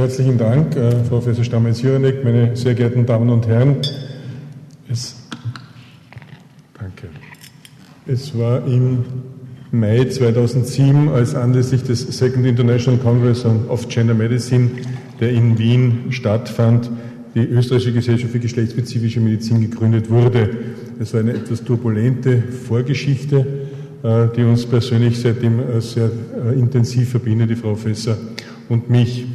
Herzlichen Dank, äh, Frau Professor Stammes-Juranek, meine sehr geehrten Damen und Herren. Es, danke. Es war im Mai 2007, als anlässlich des Second International Congress of Gender Medicine, der in Wien stattfand, die Österreichische Gesellschaft für geschlechtsspezifische Medizin gegründet wurde. Es war eine etwas turbulente Vorgeschichte, äh, die uns persönlich seitdem äh, sehr äh, intensiv verbindet, die Frau Professor und mich.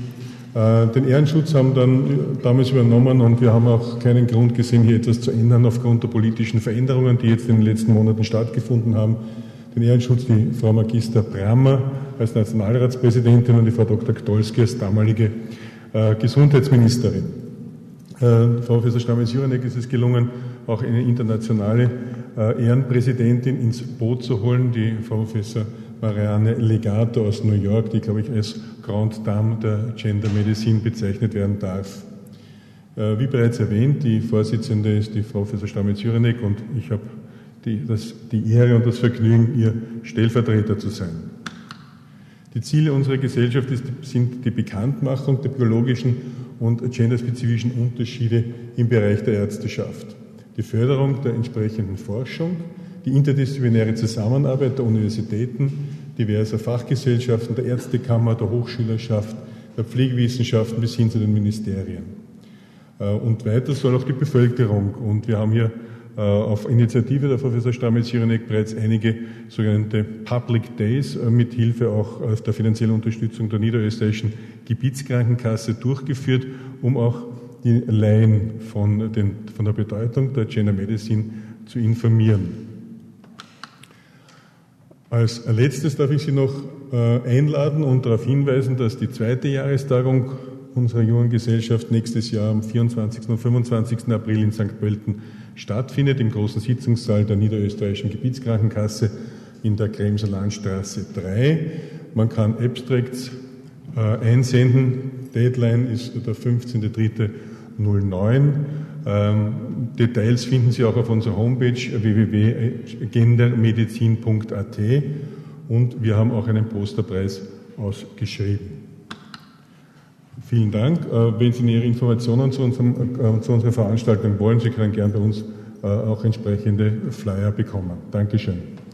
Den Ehrenschutz haben dann damals übernommen und wir haben auch keinen Grund gesehen, hier etwas zu ändern aufgrund der politischen Veränderungen, die jetzt in den letzten Monaten stattgefunden haben. Den Ehrenschutz die Frau Magister Brammer als Nationalratspräsidentin und die Frau Dr. Gdolski als damalige Gesundheitsministerin. Äh, Frau Professor Stammes-Juranek ist es gelungen, auch eine internationale äh, Ehrenpräsidentin ins Boot zu holen, die Frau Professor Marianne Legato aus New York, die, glaube ich, als Grand Dame der Gender Medicine bezeichnet werden darf. Äh, wie bereits erwähnt, die Vorsitzende ist die Frau Professor Stammes-Juranek und ich habe die, das, die Ehre und das Vergnügen, ihr Stellvertreter zu sein. Die Ziele unserer Gesellschaft ist, sind die Bekanntmachung der biologischen und genderspezifischen Unterschiede im Bereich der Ärzteschaft, die Förderung der entsprechenden Forschung, die interdisziplinäre Zusammenarbeit der Universitäten, diverser Fachgesellschaften, der Ärztekammer, der Hochschülerschaft, der Pflegewissenschaften bis hin zu den Ministerien. Äh, und weiter soll auch die Bevölkerung, und wir haben hier äh, auf Initiative der Professor Stamets-Jiranek bereits einige sogenannte Public Days äh, mit Hilfe auch der finanziellen Unterstützung der niederösterreichischen Gebietskrankenkasse durchgeführt, um auch die Laien von, den, von der Bedeutung der Gender Medicine zu informieren. Als letztes darf ich Sie noch äh, einladen und darauf hinweisen, dass die zweite Jahrestagung unserer jungen Gesellschaft nächstes Jahr am 24. und 25. April in St. Pölten stattfindet, im großen Sitzungssaal der Niederösterreichischen Gebietskrankenkasse in der Kremser Landstraße 3. Man kann Abstracts äh, einsenden. Deadline ist der 15.03.09. Ähm, Details finden Sie auch auf unserer Homepage www.gendermedizin.at und wir haben auch einen Posterpreis ausgeschrieben. Vielen Dank. Äh, wenn Sie nähere Informationen zu, unserem, äh, zu unserer Veranstaltung wollen, Sie können gern bei uns äh, auch entsprechende Flyer bekommen. Dankeschön.